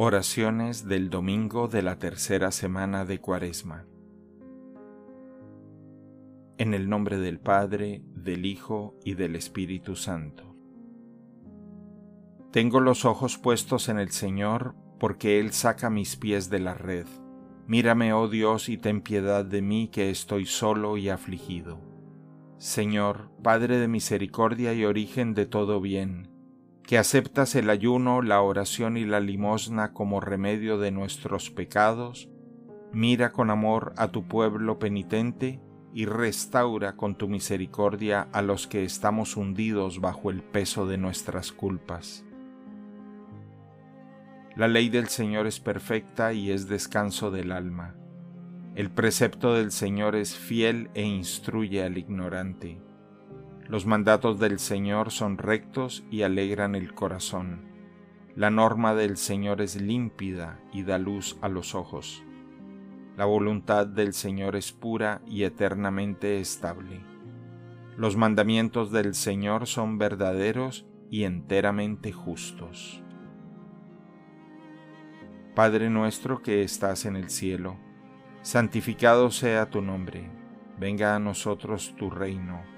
Oraciones del domingo de la tercera semana de Cuaresma. En el nombre del Padre, del Hijo y del Espíritu Santo. Tengo los ojos puestos en el Señor, porque Él saca mis pies de la red. Mírame, oh Dios, y ten piedad de mí, que estoy solo y afligido. Señor, Padre de misericordia y origen de todo bien, que aceptas el ayuno, la oración y la limosna como remedio de nuestros pecados, mira con amor a tu pueblo penitente y restaura con tu misericordia a los que estamos hundidos bajo el peso de nuestras culpas. La ley del Señor es perfecta y es descanso del alma. El precepto del Señor es fiel e instruye al ignorante. Los mandatos del Señor son rectos y alegran el corazón. La norma del Señor es límpida y da luz a los ojos. La voluntad del Señor es pura y eternamente estable. Los mandamientos del Señor son verdaderos y enteramente justos. Padre nuestro que estás en el cielo, santificado sea tu nombre, venga a nosotros tu reino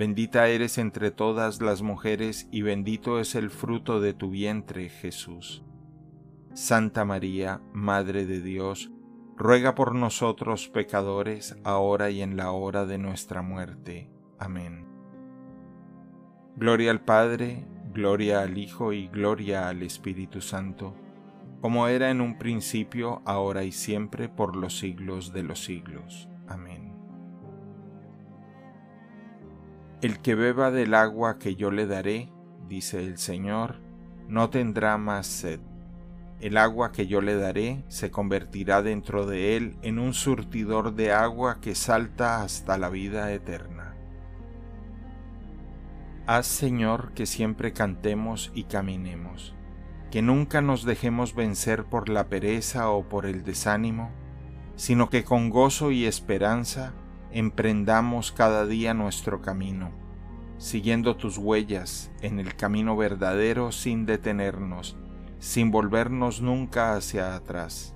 Bendita eres entre todas las mujeres y bendito es el fruto de tu vientre, Jesús. Santa María, Madre de Dios, ruega por nosotros pecadores, ahora y en la hora de nuestra muerte. Amén. Gloria al Padre, gloria al Hijo y gloria al Espíritu Santo, como era en un principio, ahora y siempre, por los siglos de los siglos. El que beba del agua que yo le daré, dice el Señor, no tendrá más sed. El agua que yo le daré se convertirá dentro de él en un surtidor de agua que salta hasta la vida eterna. Haz, Señor, que siempre cantemos y caminemos, que nunca nos dejemos vencer por la pereza o por el desánimo, sino que con gozo y esperanza emprendamos cada día nuestro camino, siguiendo tus huellas en el camino verdadero sin detenernos, sin volvernos nunca hacia atrás.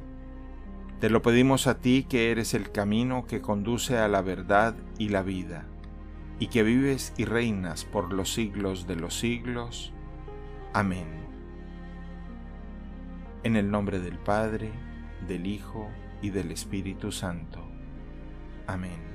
Te lo pedimos a ti que eres el camino que conduce a la verdad y la vida, y que vives y reinas por los siglos de los siglos. Amén. En el nombre del Padre, del Hijo y del Espíritu Santo. Amén.